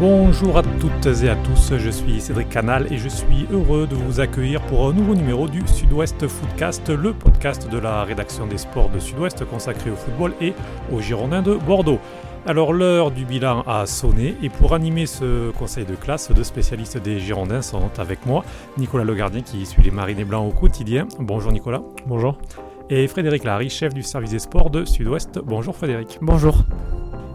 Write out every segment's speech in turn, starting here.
Bonjour à toutes et à tous, je suis Cédric Canal et je suis heureux de vous accueillir pour un nouveau numéro du Sud-Ouest Footcast, le podcast de la rédaction des sports de Sud-Ouest consacré au football et aux Girondins de Bordeaux. Alors l'heure du bilan a sonné et pour animer ce conseil de classe, deux spécialistes des Girondins sont avec moi. Nicolas Legardien qui suit les Marinés Blancs au quotidien. Bonjour Nicolas. Bonjour. Et Frédéric Larry, chef du service des sports de Sud-Ouest. Bonjour Frédéric. Bonjour.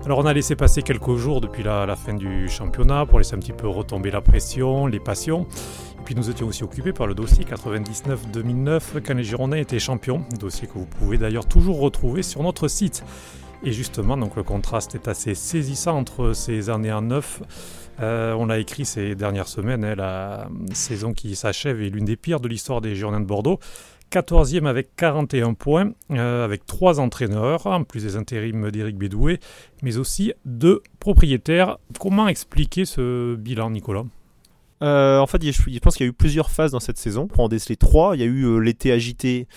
Alors on a laissé passer quelques jours depuis la, fin du championnat pour laisser un petit peu retomber la pression, les passions. Et puis nous étions aussi occupés par le dossier 99-2009 quand les Girondins étaient champions, dossier que vous pouvez d'ailleurs toujours retrouver sur notre site. Et justement, donc le contraste est assez saisissant entre ces années en neuf. Euh, on l'a écrit ces dernières semaines, hein, la saison qui s'achève est l'une des pires de l'histoire des Girondins de Bordeaux. 14e avec 41 points, euh, avec trois entraîneurs, en plus des intérims d'Éric Bédoué, mais aussi deux propriétaires. Comment expliquer ce bilan, Nicolas? Euh, en fait, je pense qu'il y a eu plusieurs phases dans cette saison. Pour en déceler trois, il y a eu euh, l'été agité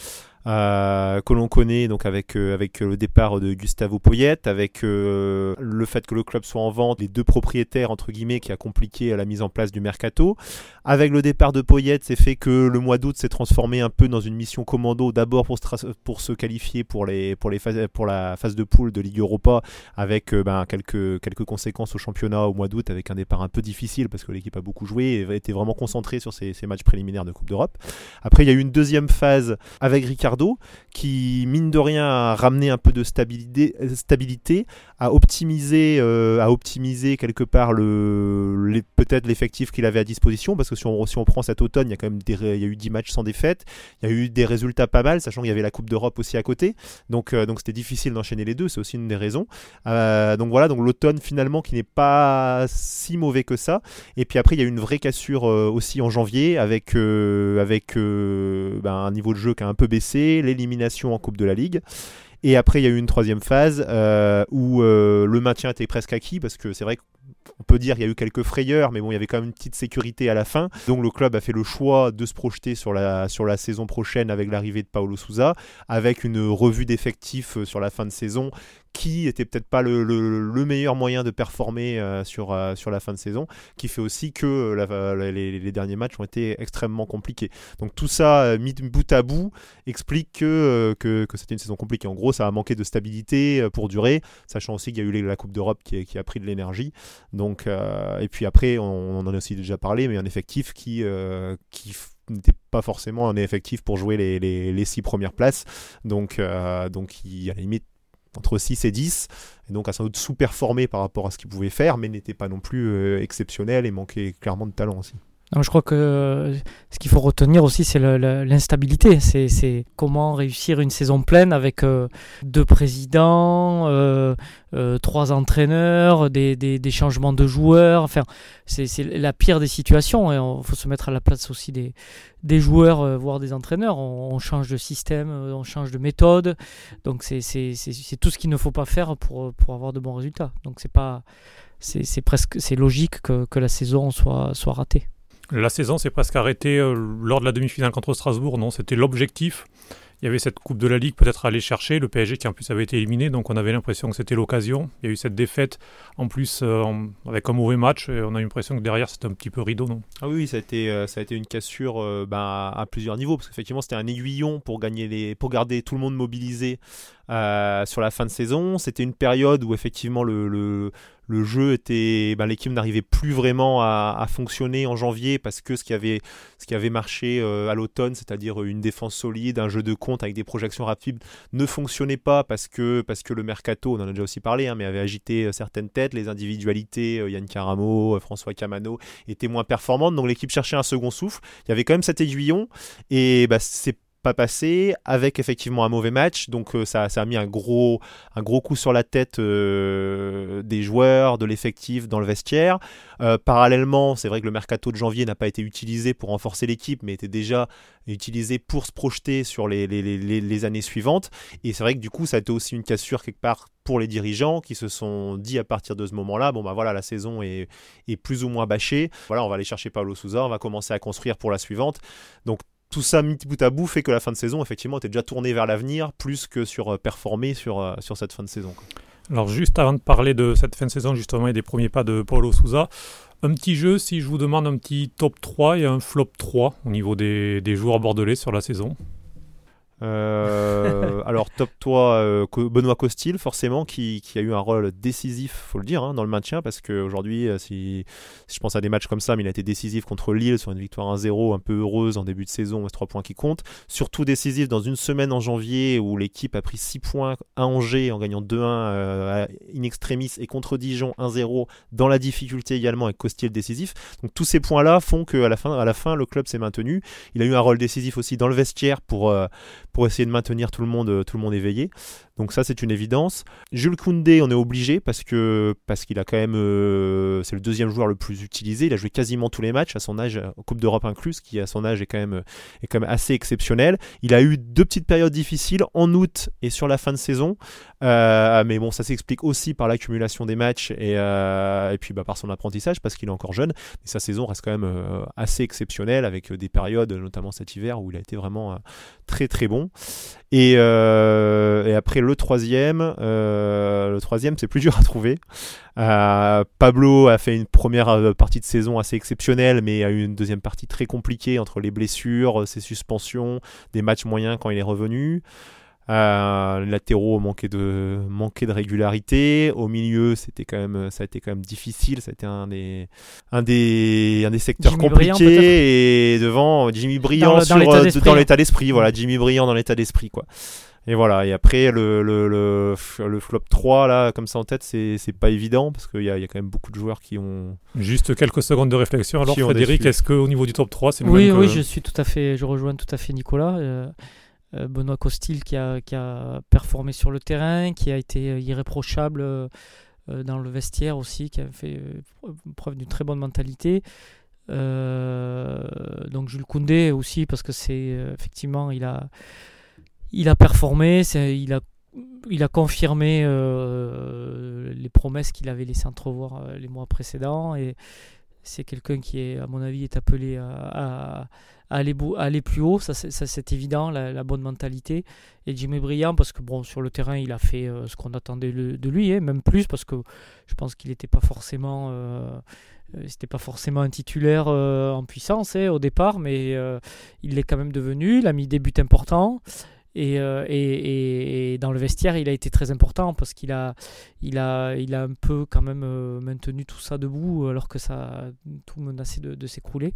euh, que l'on connaît donc avec euh, avec le départ de Gustavo Poyet, avec euh, le fait que le club soit en vente, les deux propriétaires entre guillemets qui a compliqué la mise en place du mercato. Avec le départ de Poyet, c'est fait que le mois d'août s'est transformé un peu dans une mission commando, d'abord pour, pour se qualifier pour les pour les phases, pour la phase de poule de Ligue Europa, avec ben, quelques quelques conséquences au championnat au mois d'août, avec un départ un peu difficile parce que l'équipe a beaucoup joué et était vraiment concentrée sur ces, ces matchs préliminaires de Coupe d'Europe. Après, il y a eu une deuxième phase avec Qui, mine de rien, a ramené un peu de stabilité, a optimisé, euh, a optimisé quelque part le, peut-être l'effectif qu'il avait à disposition, parce que si on, si on prend cet automne, il y a quand même des, il y a eu 10 matchs sans défaite, il y a eu des résultats pas mal, sachant qu'il y avait la Coupe d'Europe aussi à côté, donc euh, donc c'était difficile d'enchaîner les deux, c'est aussi une des raisons. Euh, donc voilà, donc l'automne finalement qui n'est pas si mauvais que ça, et puis après il y a eu une vraie cassure aussi en janvier avec avec ben, un niveau de jeu qui a un peu baissé l'élimination en Coupe de la Ligue. Et après, il y a eu une troisième phase euh, où euh, le maintien était presque acquis parce que c'est vrai qu'on peut dire qu'il y a eu quelques frayeurs, mais bon, il y avait quand même une petite sécurité à la fin. Donc le club a fait le choix de se projeter sur la, sur la saison prochaine avec l'arrivée de Paulo Souza, avec une revue d'effectifs euh, sur la fin de saison qui était peut-être pas le, meilleur moyen de performer euh, sur, euh, sur la fin de saison, qui fait aussi que euh, les, derniers matchs ont été extrêmement compliqués. Donc tout ça, mis bout à bout, explique que, que, c'était une saison compliquée. En gros, ça a manqué de stabilité pour durer, sachant aussi qu'il y a eu la Coupe d'Europe qui, a pris de l'énergie. Et puis après, on, en a aussi déjà parlé, mais un effectif qui, qui n'était pas forcément un effectif pour jouer les, six premières places. Donc, donc à la limite, entre 6 et 10, et donc a sans doute sous-performé par rapport à ce qu'il pouvait faire, mais n'était pas non plus euh, exceptionnel et manquait clairement de talent aussi je crois que euh, ce qu'il faut retenir aussi, c'est l'instabilité. C'est comment réussir une saison pleine avec euh, deux présidents, euh, trois entraîneurs, des, changements de joueurs. Enfin, c'est la pire des situations. Il faut se mettre à la place aussi des, joueurs, voire des entraîneurs. On, change de système, on change de méthode. Donc, c'est tout ce qu'il ne faut pas faire pour, avoir de bons résultats. Donc, c'est presque logique que, la saison soit ratée. La saison s'est presque arrêtée euh, lors de la demi-finale contre Strasbourg, non C'était l'objectif. Il y avait cette Coupe de la Ligue peut-être à aller chercher, le PSG qui en plus avait été éliminé, donc on avait l'impression que c'était l'occasion. Il y a eu cette défaite en plus euh, avec un mauvais match, et on a eu l'impression que derrière c'était un petit peu rideau, non? Ah oui, ça a été, euh, ça a été une cassure ben, à plusieurs niveaux, parce qu'effectivement c'était un aiguillon pour, gagner les, pour garder tout le monde mobilisé sur la fin de saison. C'était une période où effectivement le le jeu était, ben, l'équipe n'arrivait plus vraiment à, fonctionner en janvier parce que ce qui avait, ce qui avait marché euh, à l'automne, c'est-à-dire une défense solide, un jeu de compte avec des projections rapides, ne fonctionnait pas parce que, parce que le mercato, on en a déjà aussi parlé, hein, mais avait agité euh, certaines têtes, les individualités, euh, Yann Caramo, François Camano, étaient moins performantes, donc l'équipe cherchait un second souffle. Il y avait quand même cet aiguillon et bah, c'est pas passé, avec effectivement un mauvais match. Donc euh, ça, ça, a mis un gros, un gros coup sur la tête euh, des joueurs, de l'effectif dans le vestiaire. Euh, parallèlement, c'est vrai que le mercato de janvier n'a pas été utilisé pour renforcer l'équipe, mais était déjà utilisé pour se projeter sur les, les, les, années suivantes. Et c'est vrai que du coup, ça a été aussi une cassure quelque part pour les dirigeants qui se sont dit à partir de ce moment-là, bon bah voilà, la saison est, est plus ou moins bâchée. Voilà, on va aller chercher Pablo Souza, on va commencer à construire pour la suivante. Donc tout ça mis bout à bout fait que la fin de saison, effectivement, était déjà tournée vers l'avenir plus que sur euh, performer sur, euh, sur cette fin de saison. Alors juste avant de parler de cette fin de saison justement et des premiers pas de Paulo Souza, un petit jeu si je vous demande un petit top 3 et un flop 3 au niveau des, des joueurs bordelais sur la saison. Euh, alors top 3, euh, Benoît Costil forcément qui, qui, a eu un rôle décisif, faut le dire, hein, dans le maintien parce qu'aujourd'hui, euh, si, si, je pense à des matchs comme ça, mais il a été décisif contre Lille sur une victoire 1-0 un peu heureuse en début de saison, 3 points qui comptent. Surtout décisif dans une semaine en janvier où l'équipe a pris 6 points à Angers en gagnant 2-1 euh, in extremis et contre Dijon 1-0 dans la difficulté également avec Costil décisif. Donc tous ces points-là font qu'à la fin, à la fin, le club s'est maintenu. Il a eu un rôle décisif aussi dans le vestiaire pour pour essayer de maintenir tout le monde, tout le monde éveillé. Donc ça, c'est une évidence. Jules Koundé, on est obligé parce que parce qu'il a quand même, euh, c'est le deuxième joueur le plus utilisé. Il a joué quasiment tous les matchs à son âge, Coupe d'Europe incluse, qui à son âge est quand même est quand même assez exceptionnel. Il a eu deux petites périodes difficiles en août et sur la fin de saison, euh, mais bon, ça s'explique aussi par l'accumulation des matchs et, euh, et puis bah, par son apprentissage parce qu'il est encore jeune. Mais sa saison reste quand même assez exceptionnelle avec des périodes, notamment cet hiver où il a été vraiment très très bon. Et, et après troisième, euh, le troisième, c'est plus dur à trouver. Euh, Pablo a fait une première euh, partie de saison assez exceptionnelle, mais a eu une deuxième partie très compliquée entre les blessures, ses suspensions, des matchs moyens quand il est revenu. Euh, latéraux manquaient de, manquait de régularité. Au milieu, c'était quand même, ça a été quand même difficile. Ça a été un des, un des, un des secteurs compliqués. et devant, Jimmy Brillant dans, l'état d'esprit. Voilà, Jimmy Brillant dans l'état d'esprit, quoi. Et voilà, et après le, le, le, le, flop 3, là, comme ça en tête, c'est pas évident parce qu'il y, y, a quand même beaucoup de joueurs qui ont. Juste quelques secondes de réflexion. Alors, Frédéric, est-ce qu'au niveau du top 3, c'est le oui, même Oui, oui, je suis tout à fait, je rejoins tout à fait Nicolas. Euh, euh, Benoît Costil qui a, qui a performé sur le terrain, qui a été irréprochable euh, dans le vestiaire aussi, qui a fait preuve d'une très bonne mentalité. donc Jules Koundé aussi, parce que c'est effectivement, il a il a performé, il a, confirmé euh, les promesses qu'il avait laissées entrevoir euh, les mois précédents et c'est quelqu'un qui à mon avis est appelé à, aller, aller, plus haut, ça c'est évident, la, bonne mentalité. Et Jimmy Briand, parce que bon, sur le terrain, il a fait euh, ce qu'on attendait de lui, hein, même plus, parce que je pense qu'il n'était pas forcément... c'était pas forcément un titulaire en puissance hein, au départ, mais il l'est quand même devenu. Il a mis des buts importants. Euh, et, et, dans le vestiaire, il a été très important parce qu'il a, il a, il a un peu quand même euh, maintenu tout ça debout alors que ça tout menaçait de, s'écrouler.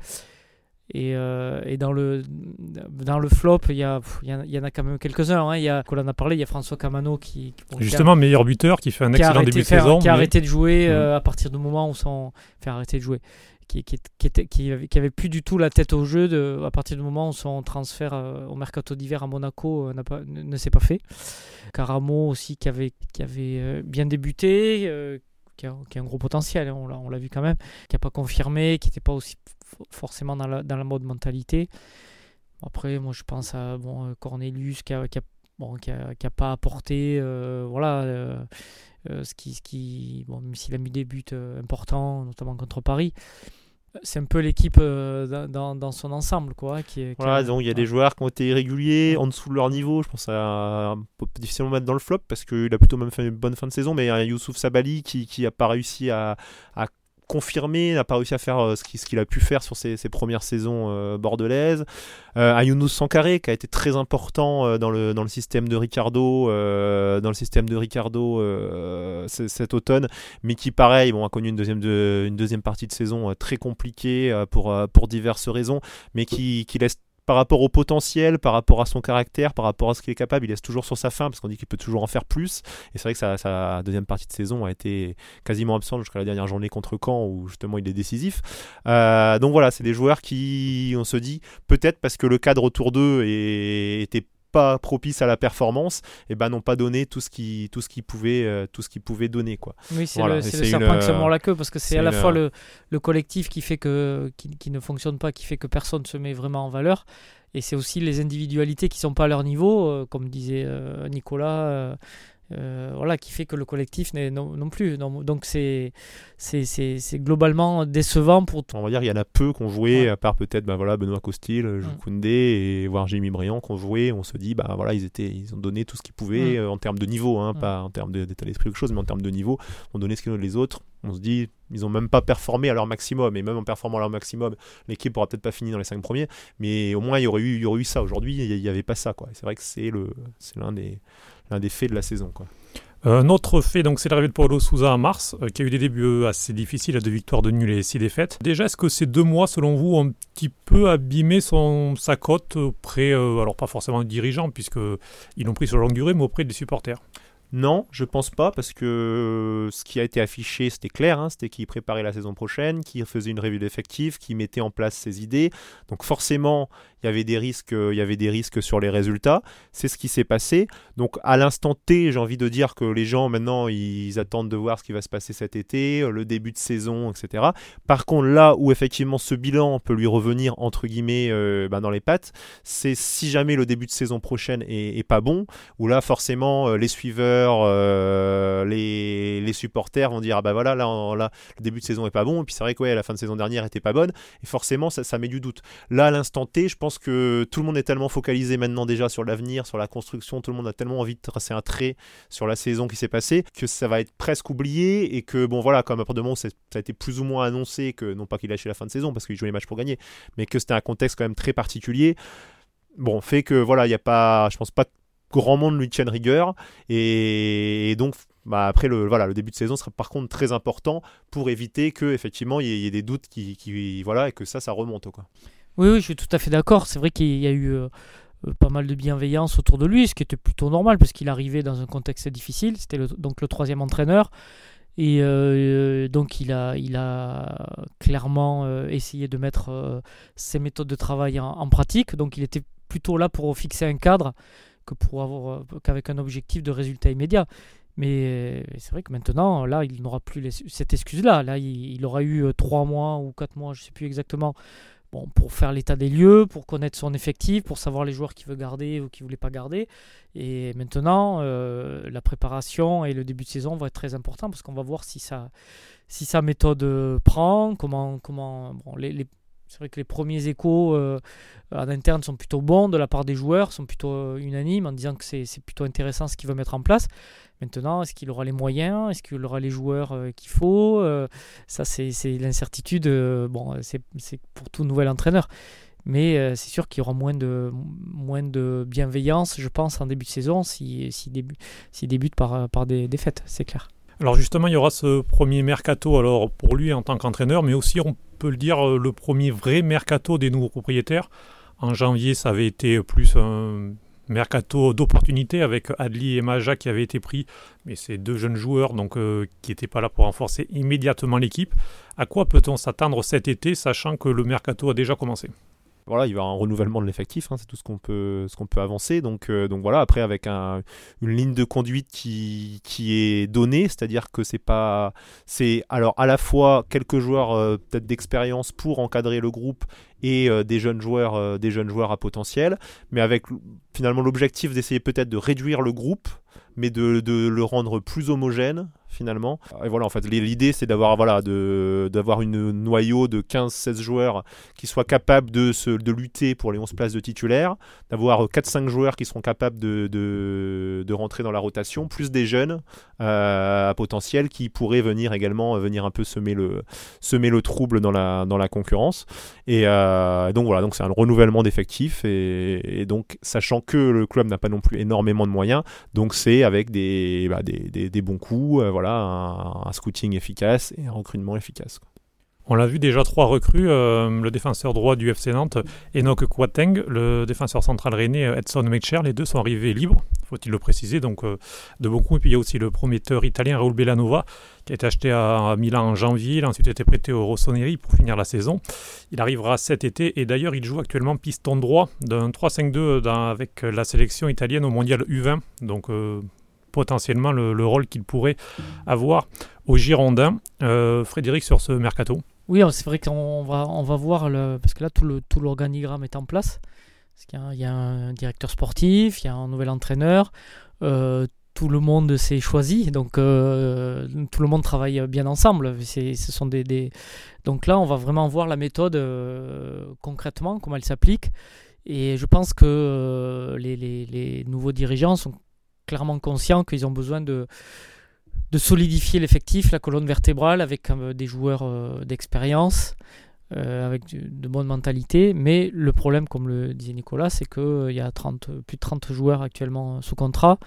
Et, euh, et, dans, le, dans le flop, il y, a, il y en a quand même quelques-uns. Hein. Il y a, qu'on en a parlé, il y a François Camano qui. Justement, meilleur buteur, qui fait un excellent début de saison. Qui a arrêté de jouer mmh. à partir du moment où son. Fait arrêter de jouer qui, qui, était, qui, avait, plus du tout la tête au jeu de, à partir du moment où son transfert euh, au mercato d'hiver à Monaco euh, pas, ne, s'est pas fait. Caramo aussi qui avait, qui avait euh, bien débuté, qui a, qui, a, un gros potentiel, hein, on l'a vu quand même, qui n'a pas confirmé, qui n'était pas aussi forcément dans la, dans la mode mentalité. Après, moi je pense à bon, Cornelius qui qui a bon, qui a, pas apporté voilà, ce qui, ce qui bon, même s'il a mis des buts importants, notamment contre Paris, c'est un peu l'équipe euh, dans, dans, son ensemble quoi qui est, voilà donc il y a des joueurs qui ont été irréguliers en dessous de leur niveau je pense à peut difficilement mettre dans le flop parce qu'il a plutôt même fait une bonne fin de saison mais il y a Youssouf Sabali qui qui a pas réussi à, à confirmé, n'a pas réussi à faire euh, ce qu'il a pu faire sur ses, premières saisons euh, bordelaises. Euh, Ayunus Sankaré qui a été très important euh, dans, le, système de Ricardo, dans le système de Ricardo cet automne, mais qui pareil a connu une deuxième, partie de saison très compliquée pour, diverses raisons, mais qui laisse par rapport au potentiel, par rapport à son caractère, par rapport à ce qu'il est capable, il laisse toujours sur sa fin parce qu'on dit qu'il peut toujours en faire plus. Et c'est vrai que sa, deuxième partie de saison a été quasiment absente jusqu'à la dernière journée contre Caen où justement il est décisif. Euh, donc voilà, c'est des joueurs qui, on se dit, peut-être parce que le cadre autour d'eux était pas propice à la performance, et eh ben n'ont pas donné tout ce qui tout ce qu'ils pouvaient euh, tout ce qu'ils pouvaient donner quoi. Oui, c'est le, serpent qui se mord la queue parce que c'est à la fois le, le, collectif qui fait que qui, ne fonctionne pas, qui fait que personne se met vraiment en valeur, et c'est aussi les individualités qui sont pas à leur niveau, euh, comme disait euh, Nicolas. Euh, voilà, qui fait que le collectif n'est non, non plus. Non, donc c'est c'est globalement décevant pour On va dire il y en a peu qui ont joué, à part peut-être bah, voilà, Benoît Costil, Jules mm. Koundé et voir Jimmy Briand qui ont joué. On se dit, bah, voilà, ils, étaient, ils ont donné tout ce qu'ils pouvaient mm. euh, en termes de niveau, hein, pas en termes d'état d'esprit ou quelque chose, mais en termes de niveau. On donnait ce qu'ils ont les autres. On se dit, ils n'ont même pas performé à leur maximum, et même en performant à leur maximum, l'équipe aura peut-être pas fini dans les 5 premiers, mais au moins il y aurait eu, il y aurait eu ça. Aujourd'hui, il n'y avait pas ça. C'est vrai que c'est l'un des, des faits de la saison. Quoi. Euh, un autre fait, donc, c'est l'arrivée de Paulo Souza en mars, euh, qui a eu des débuts euh, assez difficiles, à deux victoires, de nuls et six défaites. Déjà, est-ce que ces deux mois, selon vous, ont un petit peu abîmé son, sa cote auprès, alors pas forcément des dirigeants, puisqu'ils l'ont pris sur longue durée, mais auprès des supporters? Non, je pense pas, parce que ce qui a été affiché, c'était clair, hein, c'était qu'il préparait la saison prochaine, qu'il faisait une revue d'effectifs, qu'il mettait en place ses idées. Donc forcément, il y avait des risques, il y avait des risques sur les résultats. C'est ce qui s'est passé. Donc à l'instant T, j'ai envie de dire que les gens maintenant ils attendent de voir ce qui va se passer cet été, le début de saison, etc. Par contre, là où effectivement ce bilan peut lui revenir entre guillemets euh, ben, dans les pattes, c'est si jamais le début de saison prochaine est, pas bon, où là forcément euh, les suiveurs, euh, les, les, supporters vont dire ah bah voilà là, là le début de saison est pas bon. Et puis c'est vrai que la fin de saison dernière était pas bonne. Et forcément ça, ça met du doute. Là à l'instant T, je pense que tout le monde est tellement focalisé maintenant déjà sur l'avenir, sur la construction, tout le monde a tellement envie de tracer un trait sur la saison qui s'est passée que ça va être presque oublié et que bon voilà, comme après de ça a été plus ou moins annoncé que non pas qu'il lâchait la fin de saison parce qu'il jouait les matchs pour gagner, mais que c'était un contexte quand même très particulier. Bon, fait que voilà, il n'y a pas, je pense pas grand monde lui tienne rigueur et, donc bah après le voilà le début de saison sera par contre très important pour éviter que effectivement il y, ait des doutes qui, voilà et que ça ça remonte quoi. Oui, oui, je suis tout à fait d'accord. C'est vrai qu'il y a eu euh, euh, pas mal de bienveillance autour de lui, ce qui était plutôt normal parce qu'il arrivait dans un contexte difficile. C'était donc le troisième entraîneur. Et euh, donc il a, clairement essayé de mettre ses méthodes de travail en, pratique. Donc il était plutôt là pour fixer un cadre que pour avoir qu'avec un objectif de résultat immédiat. Mais c'est vrai que maintenant, là, il n'aura plus cette excuse-là. Là, il, il, aura eu trois mois ou quatre mois, je ne sais plus exactement, Bon, pour faire l'état des lieux, pour connaître son effectif, pour savoir les joueurs qu'il veut garder ou qu'il ne voulait pas garder. Et maintenant, euh, la préparation et le début de saison vont être très importants parce qu'on va voir si, ça, si sa méthode prend, comment, comment bon, c'est vrai que les premiers échos euh, en interne sont plutôt bons de la part des joueurs, sont plutôt euh, unanimes en disant que c'est plutôt intéressant ce qu'il veut mettre en place. Maintenant, est-ce qu'il aura les moyens? Est-ce qu'il aura les joueurs euh, qu'il faut? Euh, Ça, c'est l'incertitude. Euh, bon, c'est pour tout nouvel entraîneur. Mais c'est sûr qu'il y aura moins de, bienveillance, je pense, en début de saison s'il si, débute par, par des défaites, c'est clair. Alors justement, il y aura ce premier mercato alors pour lui en tant qu'entraîneur, mais aussi on peut le dire le premier vrai mercato des nouveaux propriétaires. En janvier, ça avait été plus un mercato d'opportunité avec Adli et Maja qui avaient été pris, mais c'est deux jeunes joueurs donc euh, qui n'étaient pas là pour renforcer immédiatement l'équipe. À quoi peut-on s'attendre cet été, sachant que le mercato a déjà commencé? Voilà, il y avoir un renouvellement de l'effectif, hein, c'est tout ce qu'on peut, ce qu'on peut avancer. Donc, euh, donc voilà, après avec un, une ligne de conduite qui, qui est donnée, c'est-à-dire que c'est pas, c'est alors à la fois quelques joueurs euh, d'expérience pour encadrer le groupe et euh, des jeunes joueurs, des jeunes joueurs à potentiel, mais avec finalement l'objectif d'essayer peut-être de réduire le groupe, mais de, de le rendre plus homogène finalement. Et voilà, en fait, l'idée c'est d'avoir voilà, d'avoir une noyau de 15-16 joueurs qui soient capables de, se, de lutter pour les 11 places de titulaires, d'avoir 4-5 joueurs qui seront capables de, de, de, rentrer dans la rotation, plus des jeunes euh, à potentiel qui pourraient venir également venir un peu semer le, semer le trouble dans la, dans la concurrence. Et euh, donc voilà, donc c'est un renouvellement d'effectifs et, donc sachant que le club n'a pas non plus énormément de moyens, donc c'est avec des, bah, des, des, bons coups. Euh, un, scouting efficace et un recrutement efficace. On l'a vu déjà trois recrues, euh, le défenseur droit du FC Nantes, Enoch Kwateng, le défenseur central rennais, Edson Mecher, les deux sont arrivés libres, faut-il le préciser, donc euh, de beaucoup. Et puis il y a aussi le prometteur italien Raul Bellanova, qui a été acheté à, Milan en janvier, il a ensuite été prêté au Rossoneri pour finir la saison. Il arrivera cet été, et d'ailleurs il joue actuellement piston droit d'un 3-5-2 avec la sélection italienne au mondial U20, donc euh, potentiellement le, rôle qu'il pourrait avoir au Girondins. Euh, Frédéric, sur ce mercato Oui, c'est vrai qu'on va, on va voir, parce que là, tout, le, tout l'organigramme est en place. Parce qu'il y a, il y a un directeur sportif, il y a un nouvel entraîneur. Euh, tout le monde s'est choisi, donc euh, tout le monde travaille bien ensemble. ce sont des, Donc là, on va vraiment voir la méthode concrètement, comment elle s'applique. Et je pense que les, nouveaux dirigeants sont clairement conscients qu'ils ont besoin de, de solidifier l'effectif, la colonne vertébrale, avec des joueurs d'expérience. Euh, avec de bonnes mentalités. Mais le problème, comme le disait Nicolas, c'est qu'il euh, y a 30, plus de 30 joueurs actuellement sous contrat.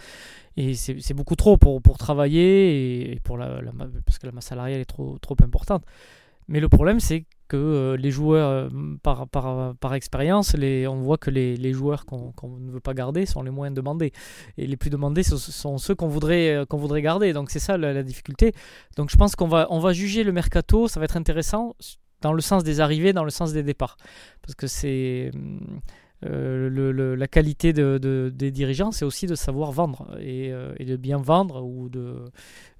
Et c'est beaucoup trop pour, pour travailler, et, pour la, parce que la masse salariale est trop, trop importante. Mais le problème, c'est que euh, les joueurs, par, par, par expérience, on voit que les, les joueurs qu'on ne veut pas garder sont les moins demandés. Et les plus demandés ce sont ceux qu'on voudrait, qu'on voudrait garder. Donc c'est ça la, difficulté. Donc je pense qu'on va, on va juger le mercato, ça va être intéressant dans le sens des arrivées, dans le sens des départs. Parce que c'est euh, le, la qualité de, des dirigeants, c'est aussi de savoir vendre et, euh, et, de bien vendre ou de,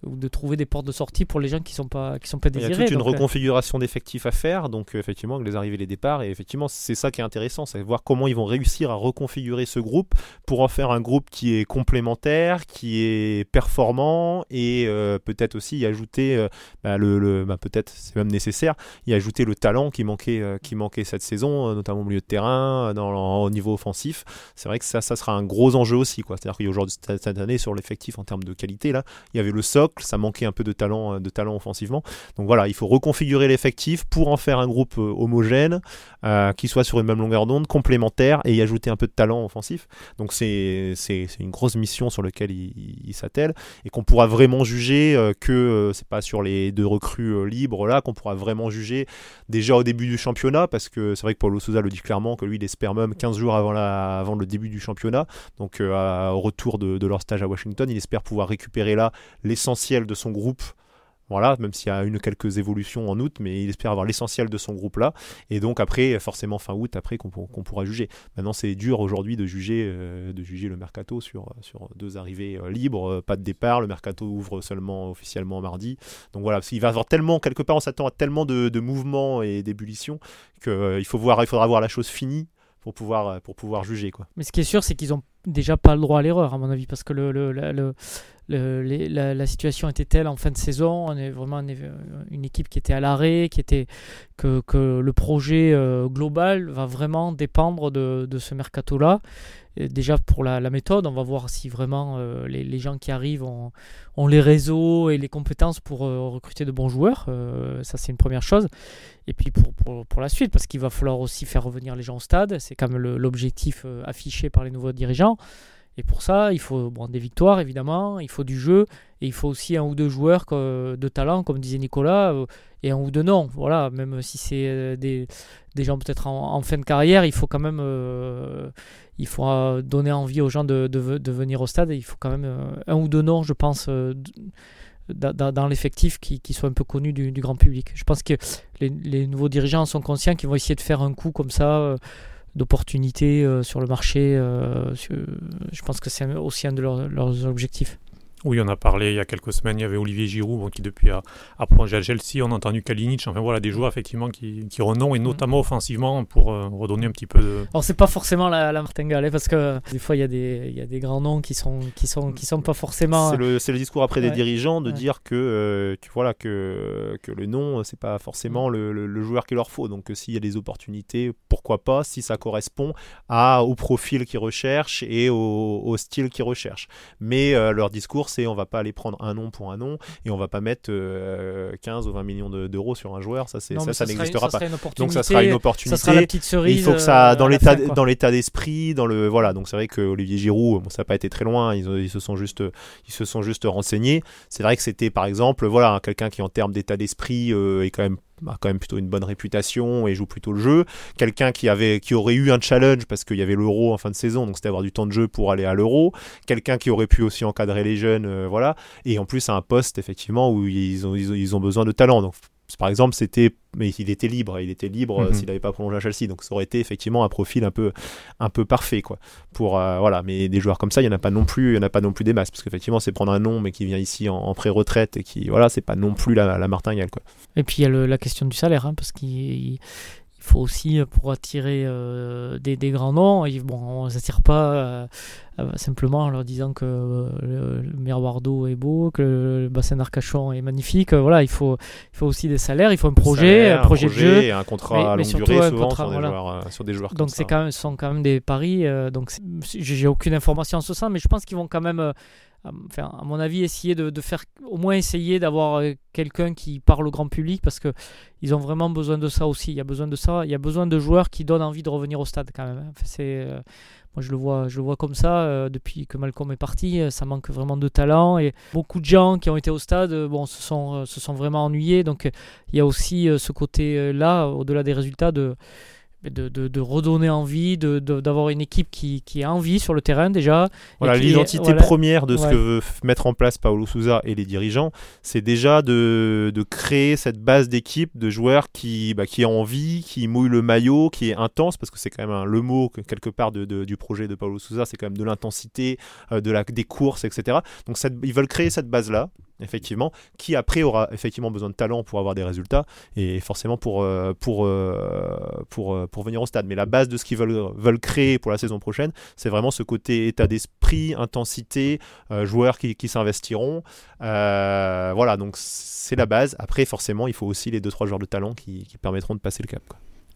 de trouver des portes de sortie pour les gens qui sont pas qui sont pas désirés. Il y a toute une euh, reconfiguration d'effectifs à faire, donc effectivement les arrivées, les départs, et effectivement c'est ça qui est intéressant, c'est voir comment ils vont réussir à reconfigurer ce groupe pour en faire un groupe qui est complémentaire, qui est performant et peut-être aussi y ajouter bah, le, bah, peut-être c'est même nécessaire y ajouter le talent qui manquait qui manquait cette saison, notamment au milieu de terrain, dans au niveau offensif. C'est vrai que ça, ça sera un gros enjeu aussi. C'est-à-dire qu'aujourd'hui, cette année, sur l'effectif en termes de qualité, là, il y avait le socle, ça manquait un peu de talent, de talent offensivement. Donc voilà, il faut reconfigurer l'effectif pour en faire un groupe euh, homogène, euh, qui soit sur une même longueur d'onde, complémentaire, et y ajouter un peu de talent offensif. Donc c'est une grosse mission sur laquelle il, s'attelle, et qu'on pourra vraiment juger euh, que c'est pas sur les deux recrues libres là qu'on pourra vraiment juger déjà au début du championnat, parce que c'est vrai que Paulo Souza le dit clairement que lui il espère même 15 jours avant, la, avant le début du championnat, donc euh, au retour de, de, leur stage à Washington. Il espère pouvoir récupérer là l'essentiel de son groupe voilà, même s'il y a une quelques évolutions en août, mais il espère avoir l'essentiel de son groupe là. Et donc après, forcément fin août, après qu'on pourra juger. Maintenant, c'est dur aujourd'hui de juger, euh, de juger le mercato sur, sur deux arrivées euh, libres, euh, pas de départ. Le mercato ouvre seulement officiellement mardi. Donc voilà, il va avoir tellement quelque part, on s'attend à tellement de, mouvements et d'ébullitions qu'il faut voir, il faudra voir la chose finie pour pouvoir, pour pouvoir juger. Quoi. Mais ce qui est sûr, c'est qu'ils n'ont déjà pas le droit à l'erreur, à mon avis, parce que le, le, le, la, la, situation était telle en fin de saison, on est vraiment une équipe qui était à l'arrêt, qui était que, que le projet euh, global va vraiment dépendre de, de ce mercato-là déjà pour la, méthode, on va voir si vraiment euh, les, gens qui arrivent ont, les réseaux et les compétences pour euh, recruter de bons joueurs. Euh, ça, c'est une première chose. Et puis pour, pour, la suite, parce qu'il va falloir aussi faire revenir les gens au stade. C'est quand même l'objectif affiché par les nouveaux dirigeants. Et pour ça, il faut bon, des victoires, évidemment, il faut du jeu, et il faut aussi un ou deux joueurs de talent, comme disait Nicolas, et un ou deux noms. Voilà, même si c'est des, des, gens peut-être en, fin de carrière, il faut quand même il faut donner envie aux gens de, de, venir au stade. il faut quand même euh, un ou deux noms, je pense, euh, dans, l'effectif qui, qui, un peu connus du, grand public. Je pense que les, nouveaux dirigeants sont conscients qu'ils vont essayer de faire un coup comme ça euh, d'opportunité sur le marché. je pense que c'est aussi un de leurs objectifs. Oui, on a parlé il y a quelques semaines, il y avait Olivier Giroud qui depuis a, a prolongé à Chelsea, on a entendu Kalinic, enfin voilà des joueurs effectivement qui, qui renoncent et mm. notamment offensivement pour euh, redonner un petit peu de... Alors c'est pas forcément la, la martingale hein, parce que des fois il y, a des, il y a des grands noms qui sont, qui sont, qui sont pas forcément... C'est le, le, discours après des dirigeants de dire que, euh, que, voilà, que, que le nom c'est pas forcément le, le, joueur qu'il leur faut, donc s'il y a des opportunités, pourquoi pas si ça correspond à, au profil qu'ils recherchent et au, au style qu'ils recherchent. Mais euh, leur discours on on va pas aller prendre un nom pour un nom et on va pas mettre 15 euh, ou 20 millions d'euros sur un joueur. Ça, ça, ça, n'existera pas. Donc ça sera une opportunité. Ça sera la petite cerise. Il faut que ça, euh, dans l'état, dans l'état d'esprit, dans le voilà. Donc c'est vrai que Olivier Giroud, bon, ça n'a pas été très loin. Ils, ils, se sont juste, ils se sont juste renseignés. C'est vrai que c'était par exemple, voilà, quelqu'un qui en termes d'état d'esprit euh, est quand même a quand même plutôt une bonne réputation et joue plutôt le jeu. Quelqu'un qui avait, qui aurait eu un challenge parce qu'il y avait l'euro en fin de saison, donc c'était avoir du temps de jeu pour aller à l'euro. Quelqu'un qui aurait pu aussi encadrer les jeunes, euh, voilà. Et en plus un poste effectivement où ils ont, ils ont, besoin de talent. Donc par exemple, c'était, mais il était libre, il était libre euh, mhm. s'il n'avait pas prolongé à Chelsea, donc ça aurait été effectivement un profil un peu, un peu parfait, quoi. Pour euh, voilà, mais des joueurs comme ça, il y en a pas non plus, il y en a pas non plus des masses, parce qu'effectivement, c'est prendre un nom, mais qui vient ici en, pré-retraite et qui, voilà, c'est pas non plus la, la martingale, quoi. Et puis il y a la question du salaire, hein, parce qu'il faut aussi, euh, pour attirer des, des, grands noms, bon, on ne s'attire pas simplement en leur disant que le, miroir d'eau est beau, que le, bassin d'Arcachon est magnifique. voilà, il faut, il faut aussi des salaires, il faut un projet, un, projet, de jeu. Un contrat à longue durée, souvent sur, des joueurs, sur, des joueurs, Donc, c'est quand même, ce sont quand même des paris. donc, j'ai aucune information sur ça, mais je pense qu'ils vont quand même à mon avis, essayer de, faire, au moins essayer d'avoir euh, quelqu'un qui parle au grand public parce que ils ont vraiment besoin de ça aussi. Il y a besoin de ça. Il y a besoin de joueurs qui donnent envie de revenir au stade quand même. Hein. c'est, euh, moi, je le vois, je le vois comme ça. Euh, depuis que Malcolm est parti, ça manque vraiment de talent et beaucoup de gens qui ont été au stade, bon, se sont, se sont vraiment ennuyés. Donc, il y a aussi ce côté-là, au-delà des résultats, de de, redonner envie, d'avoir une équipe qui, qui, a envie sur le terrain déjà. Voilà, l'identité première de ce que veut mettre en place Paulo Souza et les dirigeants, c'est déjà de, créer cette base d'équipe de joueurs qui, bah, qui ont envie, qui mouillent le maillot, qui est intense, parce que c'est quand même le mot quelque part de, du projet de Paulo Souza, c'est quand même de l'intensité, euh, de la, des courses, etc. Donc ils veulent créer cette base-là, effectivement, qui après aura effectivement besoin de talent pour avoir des résultats et forcément pour, euh, pour, euh, pour, euh, pour venir au stade. Mais la base de ce qu'ils veulent, veulent créer pour la saison prochaine, c'est vraiment ce côté état d'esprit, intensité, joueurs qui, qui s'investiront. voilà, donc c'est la base. Après, forcément, il faut aussi les 2-3 joueurs de talent qui, permettront de passer le cap.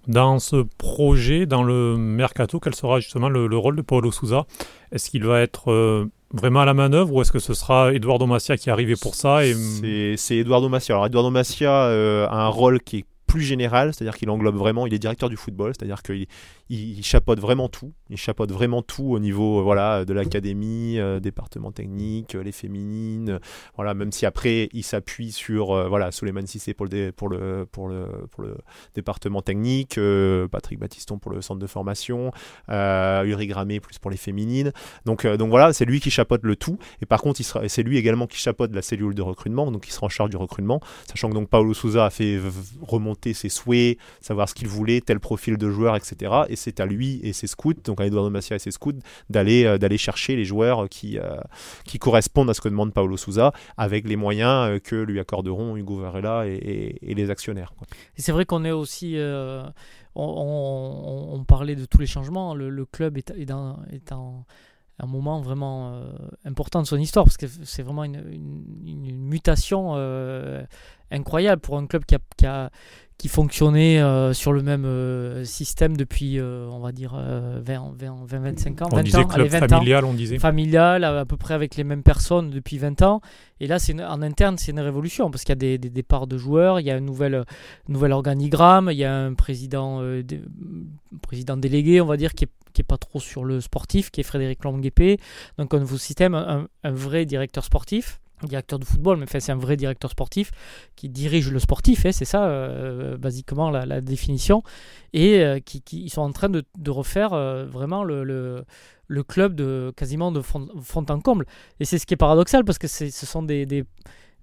Dans ce projet, dans le mercato, quel sera justement le, le rôle de Paulo Souza? Est-ce qu'il va être vraiment à la manœuvre ou est-ce que ce sera Eduardo Macia qui est arrivé pour ça. C'est Eduardo Macia. Alors Eduardo Macia euh, a un rôle qui est plus général, c'est-à-dire qu'il englobe vraiment, il est directeur du football, c'est-à-dire qu'il il, chapeaute vraiment tout. Il chapeaute vraiment tout au niveau euh, voilà, de l'académie, euh, département technique, euh, les féminines. voilà, même si après il s'appuie sur voilà, Soleiman Sissé pour le, pour, le, pour, le, pour le département technique, Patrick Battiston pour le centre de formation, Uri Gramé plus pour les féminines. Donc, donc voilà, c'est lui qui chapeaute le tout. Et par contre, c'est lui également qui chapeaute la cellule de recrutement, donc il sera en charge du recrutement, sachant que donc Paulo Souza a fait remonter ses souhaits, savoir ce qu'il voulait, tel profil de joueur, etc. Et c'est à lui et ses scouts, donc à Eduardo Macia et ses scouts, d'aller euh, chercher les joueurs qui, euh, qui correspondent à ce que demande Paulo Souza, avec les moyens euh, que lui accorderont Hugo Varela et, les actionnaires. C'est vrai qu'on est aussi... on, parlait de tous les changements. Le, club est, est, un moment vraiment important de son histoire parce que c'est vraiment une, mutation incroyable pour un club qui a, qui a, qui fonctionnait euh, sur le même euh, système depuis, euh, on va dire, 20, 20, 25 ans. On disait club familial, on disait. Familial, à, peu près avec les mêmes personnes depuis 20 ans. Et là, c'est en interne, c'est une révolution parce qu'il y a des, départs de joueurs, il y a un nouvel, nouvel organigramme, il y a un président, président délégué, on va dire, qui est qui est pas trop sur le sportif, qui est Frédéric Longuepé. Donc un nouveau système, un, un vrai directeur sportif directeur de football, mais c'est un vrai directeur sportif qui dirige le sportif, hein, c'est ça, euh, basiquement la, définition, et euh, qui, ils sont en train de, refaire euh, vraiment le, club de quasiment de fond, en comble. Et c'est ce qui est paradoxal parce que ce sont des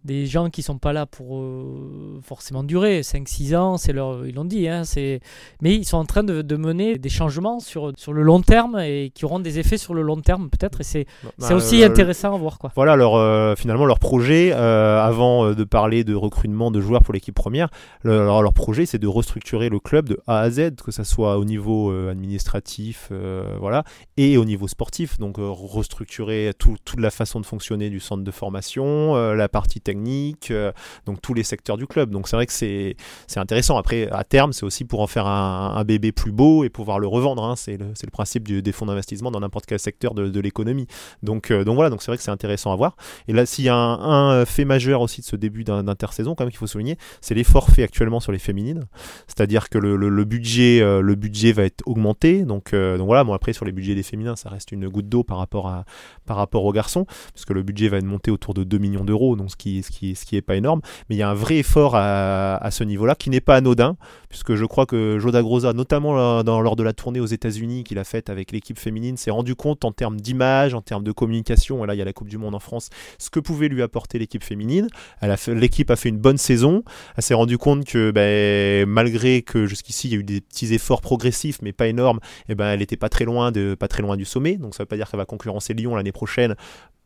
des gens qui sont pas là pour euh, forcément durer, 5-6 ans, c'est leur, ils l'ont dit, hein, c'est, mais ils sont en train de, de, mener des changements sur, sur le long terme et qui auront des effets sur le long terme peut-être, et c'est, bah, c'est aussi euh, intéressant à voir. Quoi. Voilà, leur, euh, finalement leur projet, avant de parler de recrutement de joueurs pour l'équipe première, leur, leur, projet c'est de restructurer le club de A à Z, que ce soit au niveau administratif voilà, et au niveau sportif, donc restructurer tout, toute la façon de fonctionner du centre de formation, la partie technique, euh, donc tous les secteurs du club. Donc c'est vrai que c'est intéressant. Après, à terme, c'est aussi pour en faire un, bébé plus beau et pouvoir le revendre. Hein. C'est le, le, principe des fonds d'investissement dans n'importe quel secteur de, l'économie. Donc, euh, donc voilà, donc c'est vrai que c'est intéressant à voir. Et là, s'il y a un, fait majeur aussi de ce début d'intersaison, quand même qu'il faut souligner, c'est l'effort fait actuellement sur les féminines. C'est-à-dire que le, budget, euh, le budget va être augmenté. Donc, donc voilà, bon après sur les budgets des féminins, ça reste une goutte d'eau par rapport à par rapport aux garçons, puisque le budget va être monté autour de 2 millions d'euros, donc ce qui ce qui, ce qui est pas énorme, mais il y a un vrai effort à, ce niveau-là qui n'est pas anodin, puisque je crois que Joda Groza, notamment lors de la tournée aux États-Unis qu'il a faite avec l'équipe féminine, s'est rendu compte en termes d'image, en termes de communication, et là il y a la Coupe du Monde en France, ce que pouvait lui apporter l'équipe féminine. L'équipe a fait une bonne saison, elle s'est rendu compte que ben, malgré que jusqu'ici il y a eu des petits efforts progressifs, mais pas énormes, eh ben, elle n'était pas pas très loin du sommet, donc ça ne veut pas dire qu'elle va concurrencer Lyon l'année prochaine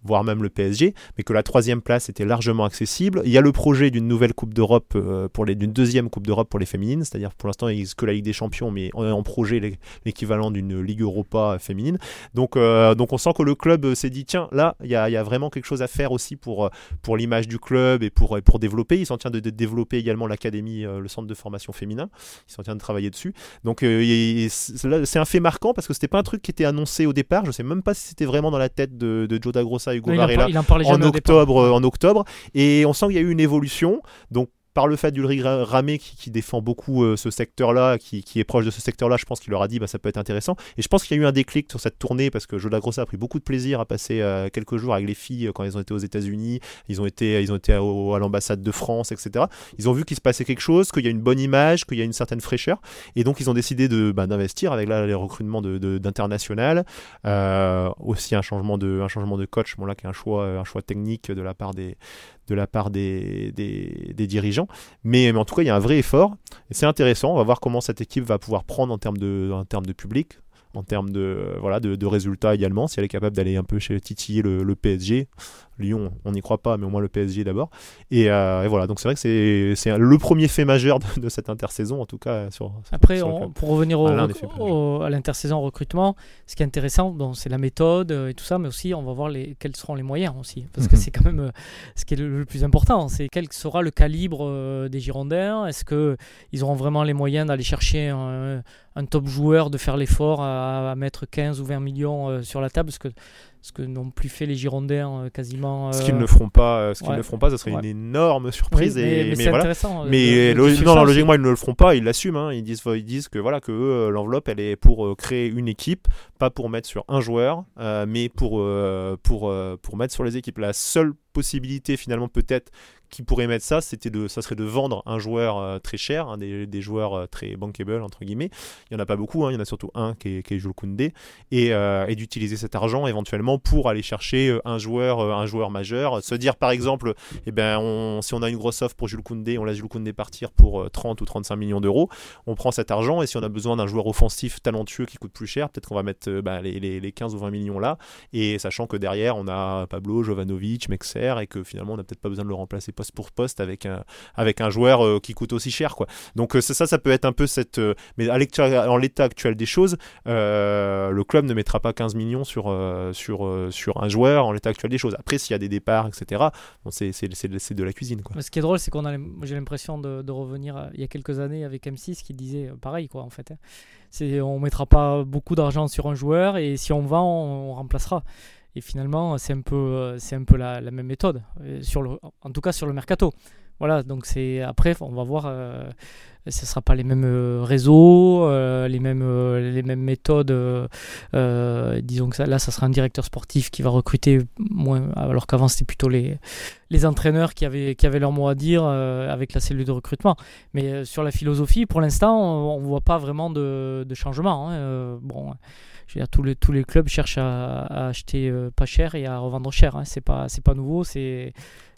voire même le PSG, mais que la troisième place était largement accessible. Il y a le projet d'une nouvelle Coupe d'Europe, euh, pour d'une deuxième Coupe d'Europe pour les féminines, c'est-à-dire pour l'instant il n'existe que la Ligue des Champions, mais on est en projet l'équivalent d'une Ligue Europa féminine. Donc, euh, donc on sent que le club s'est dit, tiens, là, il y a, y a, vraiment quelque chose à faire aussi pour, pour l'image du club et pour, pour développer. Ils sont en train de, développer également l'académie, le centre de formation féminin. Ils sont en train de travailler dessus. Donc c'est un fait marquant parce que c'était pas un truc qui était annoncé au départ. Je sais même pas si c'était vraiment dans la tête de, de Joe Dagrossa Hugo Varela en octobre, en octobre. Et on sent qu'il y a eu une évolution. Donc par le fait d'Ulrich Ramé qui, défend beaucoup euh, ce secteur-là, qui, est proche de ce secteur-là, je pense qu'il leur a dit bah, ça peut être intéressant. Et je pense qu'il y a eu un déclic sur cette tournée parce que Joe Grossa a pris beaucoup de plaisir à passer euh, quelques jours avec les filles euh, quand ils ont été aux États-Unis, ils ont été, ils ont été à, l'ambassade de France, etc. Ils ont vu qu'il se passait quelque chose, qu'il y a une bonne image, qu'il y a une certaine fraîcheur. Et donc ils ont décidé de, bah, d'investir avec les recrutements d'international, aussi un changement de, coach, bon là qui est un choix technique de la part des, de la part des, dirigeants. Mais, en tout cas, il y a un vrai effort. C'est intéressant. On va voir comment cette équipe va pouvoir prendre en termes de public en termes de, voilà, de, résultats également, si elle est capable d'aller un peu chez titiller le, PSG. Lyon, on n'y croit pas, mais au moins le PSG d'abord. Et, euh, voilà, donc c'est vrai que c'est le premier fait majeur de, cette intersaison, en tout cas. Sur, Après, pour revenir au, à l'intersaison recrutement, ce qui est intéressant, c'est la méthode et tout ça, mais aussi on va voir les, quels seront les moyens aussi. Parce que mhm. c'est quand même euh, ce qui est le, plus important, c'est quel sera le calibre euh, des Girondins. Est-ce qu'ils auront vraiment les moyens d'aller chercher un, un top joueur de faire l'effort à, mettre 15 ou 20 millions euh, sur la table parce que ce que n'ont plus fait les Girondins euh, quasiment. Ce qu'ils ne feront pas, ce qu'ils ne feront pas, ça serait une énorme surprise. mais, et, mais, voilà. Mais non, logiquement ils ne le feront pas, ils l'assument. Hein. Ils disent, ils disent que voilà que l'enveloppe elle est pour créer une équipe, pas pour mettre sur un joueur, mais pour pour pour mettre sur les équipes. La seule possibilité finalement peut-être qui pourrait mettre ça, c'était de, ça serait de vendre un joueur euh, très cher, un des, des, joueurs euh, très bankable entre guillemets. Il y en a pas beaucoup, hein, il y en a surtout un qui est, qui Jules Koundé, et, euh, et d'utiliser cet argent éventuellement pour aller chercher un joueur, un joueur majeur. Se dire par exemple, eh ben, si on a une grosse offre pour Jules Koundé, on laisse Jules Koundé partir pour 30 ou 35 millions d'euros, on prend cet argent et si on a besoin d'un joueur offensif talentueux qui coûte plus cher, peut-être qu'on va mettre bah, les, les, les, 15 ou 20 millions là, et sachant que derrière on a Pablo, Jovanovic, Mexer, et que finalement on n'a peut-être pas besoin de le remplacer poste pour poste avec un, avec un joueur euh, qui coûte aussi cher. Quoi. Donc euh, ça, ça peut être un peu cette... Euh, mais à en l'état actuel des choses, le club ne mettra pas 15 millions sur, sur, sur un joueur en l'état actuel des choses. Après, s'il y a des départs, etc., bon, c'est, de la cuisine. Quoi. Ce qui est drôle, c'est qu'on a, j'ai l'impression de, revenir il y a quelques années avec M6 qui disait pareil, quoi, en fait. Hein. On mettra pas beaucoup d'argent sur un joueur et si on vend, on remplacera. Et finalement, c'est un peu, c'est un peu la, même méthode, euh, sur le, en tout cas sur le mercato. Voilà, donc c'est après, on va voir, euh, ce ne sera pas les mêmes euh, réseaux, les, mêmes, les mêmes méthodes. disons que là, ça sera un directeur sportif qui va recruter, moins, alors qu'avant, c'était plutôt les, les entraîneurs qui avaient, qui avaient leur mot à dire avec la cellule de recrutement. Mais sur la philosophie, pour l'instant, on ne voit pas vraiment de, de changement. Hein. bon tous, les, tous les clubs cherchent à, acheter euh, pas cher et à revendre cher. Hein. C'est pas, c'est pas nouveau. C'est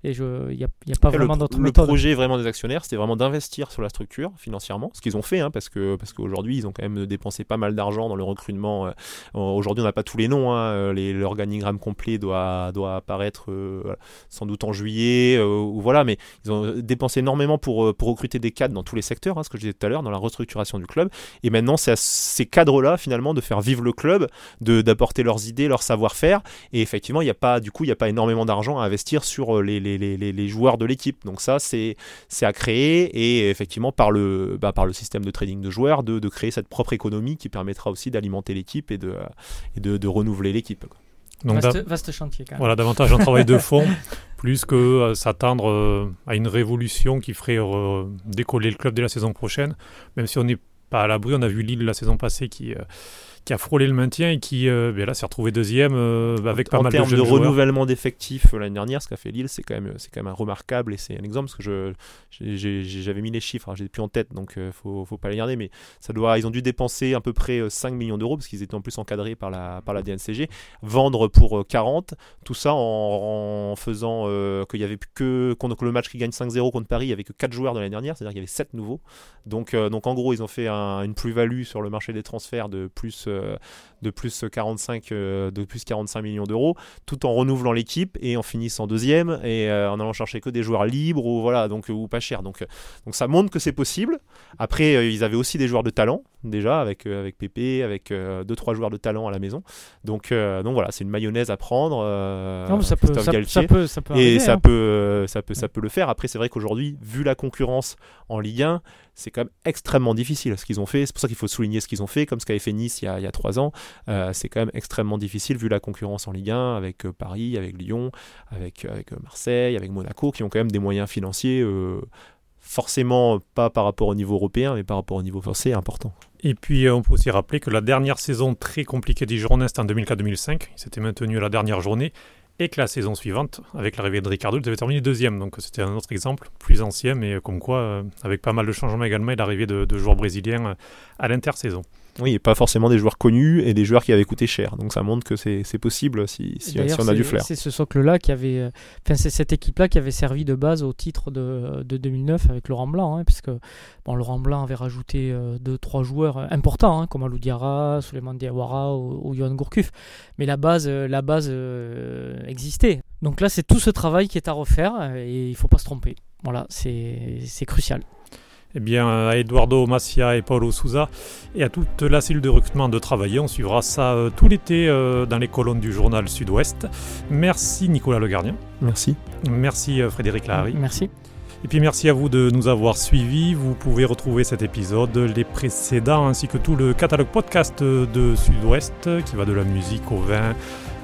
et il n'y a, pas vraiment d'autre méthode. Le projet vraiment des actionnaires, c'était vraiment d'investir sur la structure financièrement, ce qu'ils ont fait, hein, parce que parce qu'aujourd'hui ils ont quand même dépensé pas mal d'argent dans le recrutement. Euh, aujourd'hui on n'a pas tous les noms, hein, l'organigramme complet doit doit apparaître euh, sans doute en juillet ou voilà, mais ils ont dépensé énormément pour pour recruter des cadres dans tous les secteurs, hein, ce que je disais tout à l'heure, dans la restructuration du club. Et maintenant c'est à ces cadres-là finalement de faire vivre le club, de d'apporter leurs idées, leur savoir-faire. Et effectivement, il n'y a pas, du coup, il n'y a pas énormément d'argent à investir sur euh, les, les, les, les joueurs de l'équipe. Donc ça, c'est à créer et effectivement par le, bah, par le système de trading de joueurs, de, de créer cette propre économie qui permettra aussi d'alimenter l'équipe et de, et de, de renouveler l'équipe. Donc vaste, chantier. Quand même. Voilà, davantage un travail de fond, plus que euh, s'attendre euh, à une révolution qui ferait décoller le club dès la saison prochaine. Même si on n'est pas à l'abri, on a vu Lille la saison passée qui qui a frôlé le maintien et qui euh, ben là s'est retrouvé deuxième euh, avec pas mal de En termes de renouvellement d'effectifs euh, l'année dernière, ce qu'a fait Lille, c'est quand même c'est quand même remarquable et c'est un exemple parce que je j'avais mis les chiffres, hein, j'ai plus en tête donc faut faut pas les garder mais ça doit ils ont dû dépenser à peu près 5 millions d'euros parce qu'ils étaient en plus encadrés par la par la DNCG, vendre pour 40, tout ça en, faisant qu'il y avait que contre le match qui gagne 5-0 contre Paris, il y avait que 4 joueurs de l'année dernière, c'est-à-dire qu'il y avait 7 nouveaux. Donc donc en gros, ils ont fait une plus-value sur le marché des transferts de plus de plus 45, de plus 45 millions d'euros, tout en renouvelant l'équipe et en finissant deuxième et en allant chercher que des joueurs libres ou voilà donc ou pas cher. Donc donc ça montre que c'est possible. Après ils avaient aussi des joueurs de talent déjà avec avec Pépé, avec deux trois joueurs de talent à la maison. Donc donc voilà c'est une mayonnaise à prendre. ça, peut, ça, peut, ça, peut, et ça hein. peut ça peut ça peut le faire. Après c'est vrai qu'aujourd'hui vu la concurrence en Ligue 1 c'est quand même extrêmement difficile ce qu'ils ont fait. C'est pour ça qu'il faut souligner ce qu'ils ont fait, comme ce qu'avait fait Nice il y a, il y a trois ans. Euh, c'est quand même extrêmement difficile vu la concurrence en Ligue 1 avec euh, Paris, avec Lyon, avec, avec euh, Marseille, avec Monaco, qui ont quand même des moyens financiers forcément pas par rapport au niveau européen, mais par rapport au niveau français important. Et puis on peut aussi rappeler que la dernière saison très compliquée des Girondins, c'était en 2004-2005. Ils s'étaient maintenus à la dernière journée et que la saison suivante, avec l'arrivée de Ricardo, il devait terminer deuxième. Donc c'était un autre exemple, plus ancien, mais comme quoi, euh, avec pas mal de changements également, et l'arrivée de, de, joueurs brésiliens euh, à l'intersaison. Oui, et pas forcément des joueurs connus et des joueurs qui avaient coûté cher. Donc ça montre que c'est possible si, si, on a du flair. C'est ce socle-là qui avait. Euh, enfin, c'est cette équipe-là qui avait servi de base au titre de, de 2009 avec Laurent Blanc. Hein, puisque bon, Laurent Blanc avait rajouté 2 euh, joueurs importants, hein, comme Alou Diarra, Suleiman Diawara ou, ou Johan Gourcuff. Mais la base, euh, la base existait. Donc là, c'est tout ce travail qui est à refaire et il ne faut pas se tromper. Voilà, c'est crucial eh bien, à Eduardo Massia et Paulo Souza et à toute la cellule de recrutement de travailler. On suivra ça euh, tout l'été euh, dans les colonnes du journal Sud-Ouest. Merci Nicolas Le Gardien. Merci. Merci euh, Frédéric Lahari. Merci. Et puis merci à vous de nous avoir suivis. Vous pouvez retrouver cet épisode, les précédents, ainsi que tout le catalogue podcast de Sud-Ouest qui va de la musique au vin,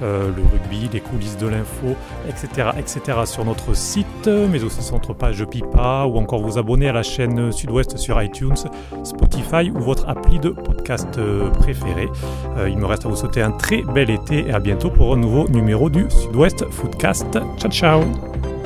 euh, le rugby, les coulisses de l'info, etc., etc. sur notre site, mais aussi sur notre page Pipa, ou encore vous abonner à la chaîne Sud-Ouest sur iTunes, Spotify ou votre appli de podcast préféré. Euh, il me reste à vous souhaiter un très bel été et à bientôt pour un nouveau numéro du Sud-Ouest Foodcast. Ciao ciao